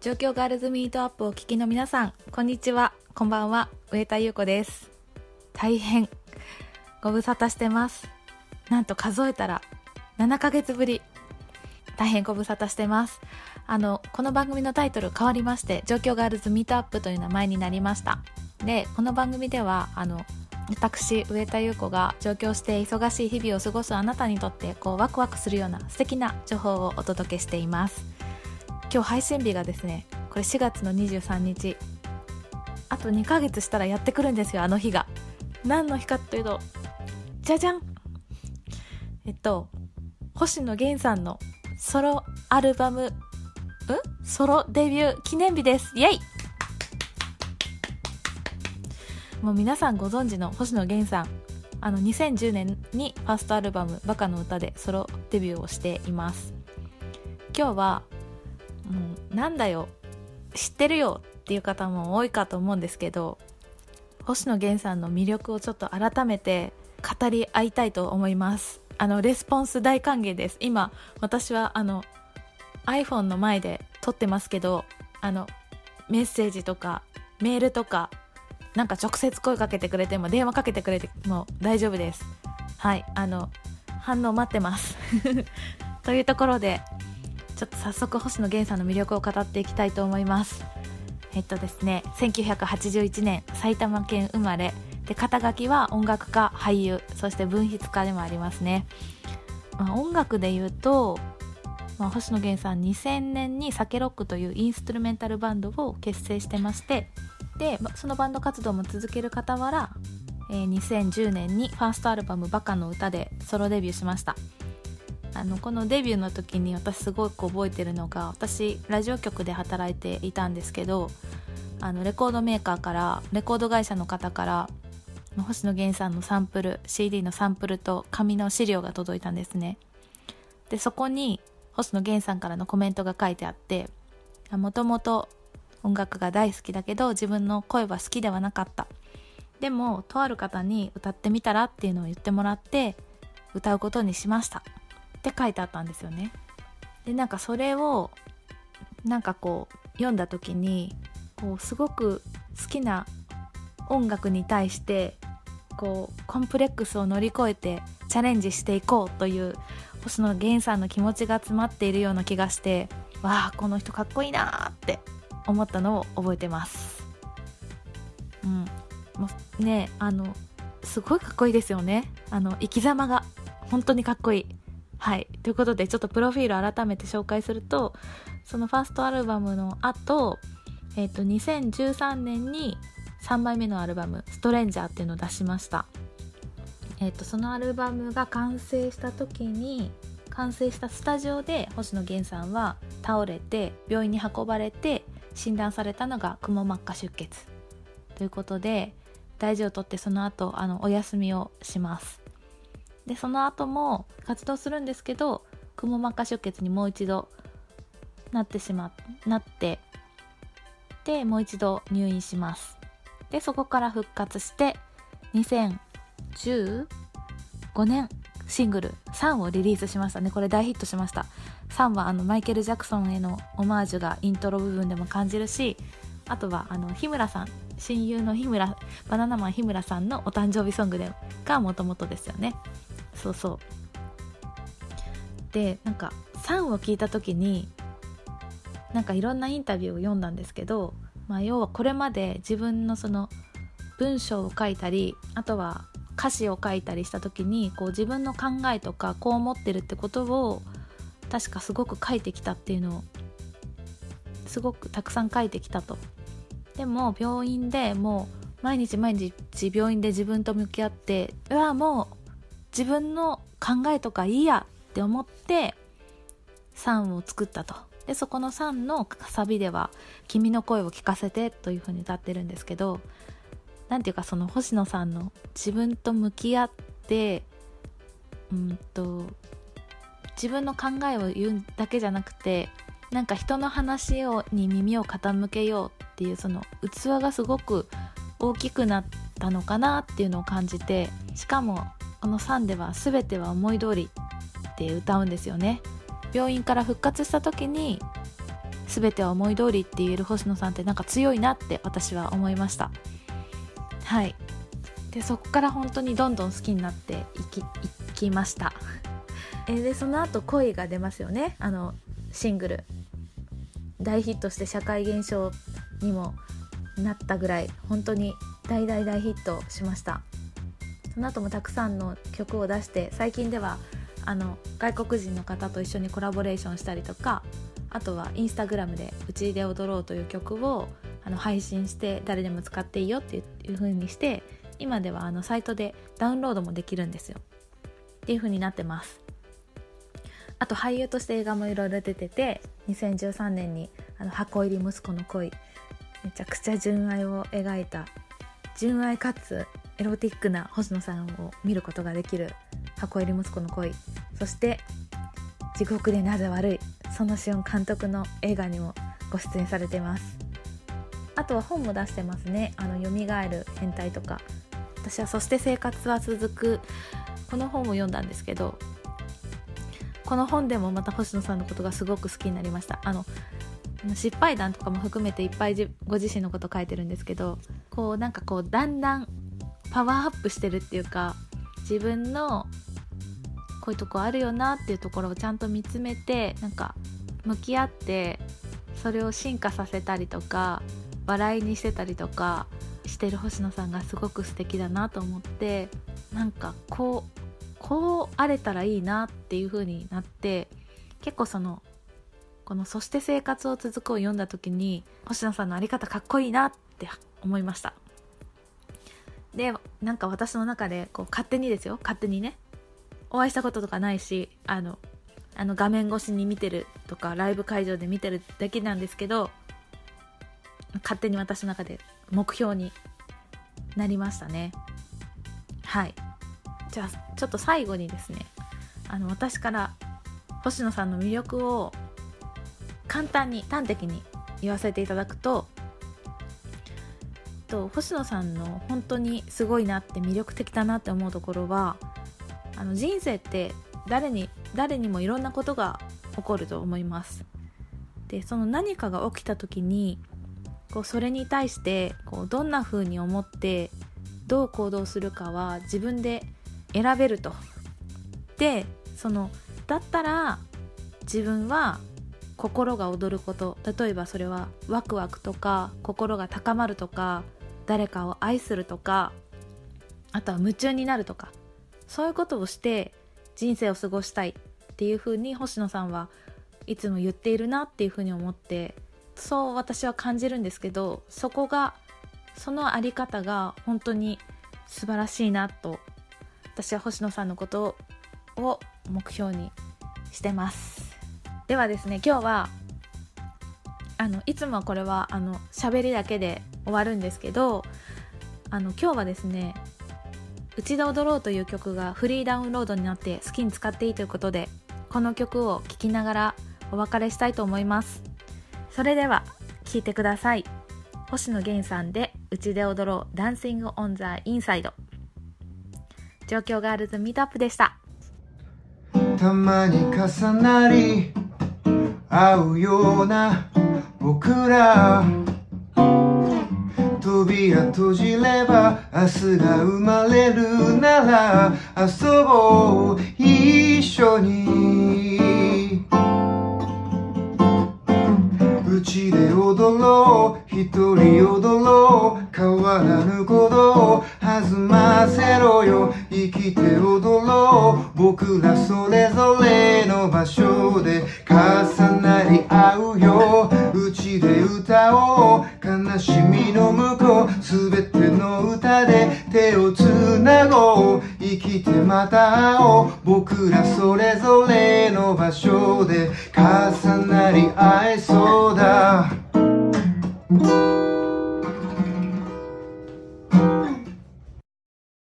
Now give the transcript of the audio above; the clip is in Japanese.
状況ガールズミートアップをお聞きの皆さんこんにちは。こんばんは。上田優子です。大変。ご無沙汰してます。なんと数えたら7ヶ月ぶり。大変ご無沙汰してます。あのこの番組のタイトル変わりまして状況ガールズミートアップという名前になりました。でこの番組ではあの私上田優子が上京して忙しい日々を過ごすあなたにとってこうワクワクするような素敵な情報をお届けしています。今日配信日がですねこれ4月の23日。あと2ヶ月したらやってくるんですよあの日が。何の日かっていうとじゃじゃん。えっと星野源さんのソロアルバムん？ソロデビュー記念日です。イエイ！もう皆さんご存知の星野源さんあの2010年にファーストアルバム「バカの歌」でソロデビューをしています。今日はもうなんだよ知ってるよっていう方も多いかと思うんですけど星野源さんの魅力をちょっと改めて語り合いたいと思います。あのレスポンス大歓迎です。今私はあの iPhone の前で撮ってますけどあのメッセージとかメールとかなんか直接声かけてくれても電話かけてくれても大丈夫です。はいあの反応待ってます。というところでちょっと早速星野源さんの魅力を語っていきたいと思います。えっとですね1981年埼玉県生まれ。で肩書きは音楽家俳優そして文筆家でもありますね、まあ、音楽で言うと、まあ、星野源さん2000年にサケロックというインストゥルメンタルバンドを結成してましてでそのバンド活動も続ける傍ら、えー、2010年にファーストアルバム「バカの歌」でソロデビューしました。あのこのデビューの時に私すごく覚えてるのが私ラジオ局で働いていたんですけどあのレコードメーカーからレコード会社の方から星野源さんのサンプル CD のサンプルと紙の資料が届いたんですね。でそこに星野源さんからのコメントが書いてあってもともと音楽が大好きだけど自分の声は好きではなかった。でもとある方に歌ってみたらっていうのを言ってもらって歌うことにしました。って書いてあったんですよね。でなんかそれをなんかこう読んだ時にこうすごく好きな音楽に対してこうコンプレックスを乗り越えてチャレンジしていこうという星野源さんの気持ちが詰まっているような気がしてわあこの人かっこいいなって思ったのを覚えてます。うん。もうねあのすごいかっこいいですよね。あの生き様が本当にかっこいい。はい。ということでちょっとプロフィール改めて紹介するとそのファーストアルバムの後えっ、と2013年に3枚目のアルバム「ストレンジャー」っていうのを出しました。えっ、とそのアルバムが完成した時に完成したスタジオで星野源さんは倒れて病院に運ばれて診断されたのがくも膜下出血。ということで大事をとってその後あのお休みをします。でその後も活動するんですけどくも膜下出血にもう一度なってしまなってでもう一度入院します。でそこから復活して2015年シングル「サン」をリリースしましたね。これ大ヒットしました。サンはあのマイケル・ジャクソンへのオマージュがイントロ部分でも感じるしあとはあの日村さん親友の日村バナナマン日村さんのお誕生日ソングでがもともとですよね。そうそう。でなんか「サン」を聞いた時になんかいろんなインタビューを読んだんですけど、まあ、要はこれまで自分のその文章を書いたりあとは歌詞を書いたりした時にこう自分の考えとかこう思ってるってことを確かすごく書いてきたっていうのをすごくたくさん書いてきたと。でも病院でもう毎日毎日病院で自分と向き合ってうわもう自分の考えとかいいやって思って3を作ったと。でそこの3のサビでは「君の声を聞かせて」というふうに歌ってるんですけど何ていうかその星野さんの自分と向き合ってうんと自分の考えを言うだけじゃなくてなんか人の話をに耳を傾けようっていうその器がすごく大きくなったのかなっていうのを感じてしかもこの3では「全ては思い通り」って歌うんですよね。病院から復活した時に全ては思い通りって言える星野さんってなんか強いなって私は思いました。はい。でそこから本当にどんどん好きになっていきいきました。えでその後恋が出ますよね。あのシングル。大ヒットして社会現象にもなったぐらい本当に大大大ヒットしました。その後もたくさんの曲を出して最近ではあの外国人の方と一緒にコラボレーションしたりとかあとはインスタグラムで「うちで踊ろう」という曲をあの配信して誰でも使っていいよっていう風にして今ではあのサイトでダウンロードもできるんですよ。っていう風になってます。あと俳優として映画もいろいろ出てて2013年にあの箱入り息子の恋めちゃくちゃ純愛を描いた純愛かつエロティックな星野さんを見ることができる箱入り息子の恋。そして地獄でなぜ悪い。そのしおん監督の映画にもご出演されてます。あとは本も出してますね。あの蘇る変態とか。私はそして生活は続く。この本を読んだんですけどこの本でもまた星野さんのことがすごく好きになりました。あの失敗談とかも含めていっぱいご自身のこと書いてるんですけどこうなんかこうだんだんパワーアップしてるっていうか自分のこういうとこあるよなっていうところをちゃんと見つめてなんか向き合ってそれを進化させたりとか笑いにしてたりとかしてる星野さんがすごく素敵だなと思ってなんかこうこうあれたらいいなっていう風になって結構そのこの「そして生活を続く」を読んだ時に星野さんの在り方かっこいいなって思いました。でなんか私の中でこう勝手にですよ。勝手にね。お会いしたこととかないしあのあの画面越しに見てるとかライブ会場で見てるだけなんですけど勝手に私の中で目標になりましたね。はい。じゃあちょっと最後にですね。あの私から星野さんの魅力を簡単に端的に言わせていただくとと星野さんの本当にすごいなって魅力的だなって思うところはあの人生って誰に誰にもいろんなことが起こると思います。でその何かが起きた時にこうそれに対してこうどんな風に思ってどう行動するかは自分で選べると。でそのだったら自分は心が躍ること。例えばそれはワクワクとか心が高まるとか誰かを愛するとかあとは夢中になるとかそういうことをして人生を過ごしたいっていうふうに星野さんはいつも言っているなっていうふうに思ってそう私は感じるんですけどそこがその在り方が本当に素晴らしいなと私は星野さんのことを目標にしてます。ではですね今日はあのいつもこれはあの喋りだけで終わるんですけどあの今日はですねうちで踊ろうという曲がフリーダウンロードになって好きに使っていいということでこの曲を聴きながらお別れしたいと思います。それでは聴いてください。星野源さんでうちで踊ろうダンシングオンザインサイド。状況ガールズミートアップでした。たまに重なり合うような僕ら。扉閉じれば明日が生まれるなら遊ぼう一緒に。うちで踊ろう一人踊ろう変わらぬことを弾ませろよ生きて踊ろう僕らそれぞれの場所で重なり合うよ口で歌おう。悲しみの向こう。すべての歌で手をつなごう。生きてまた会おう。僕らそれぞれの場所で重なり合えそうだ。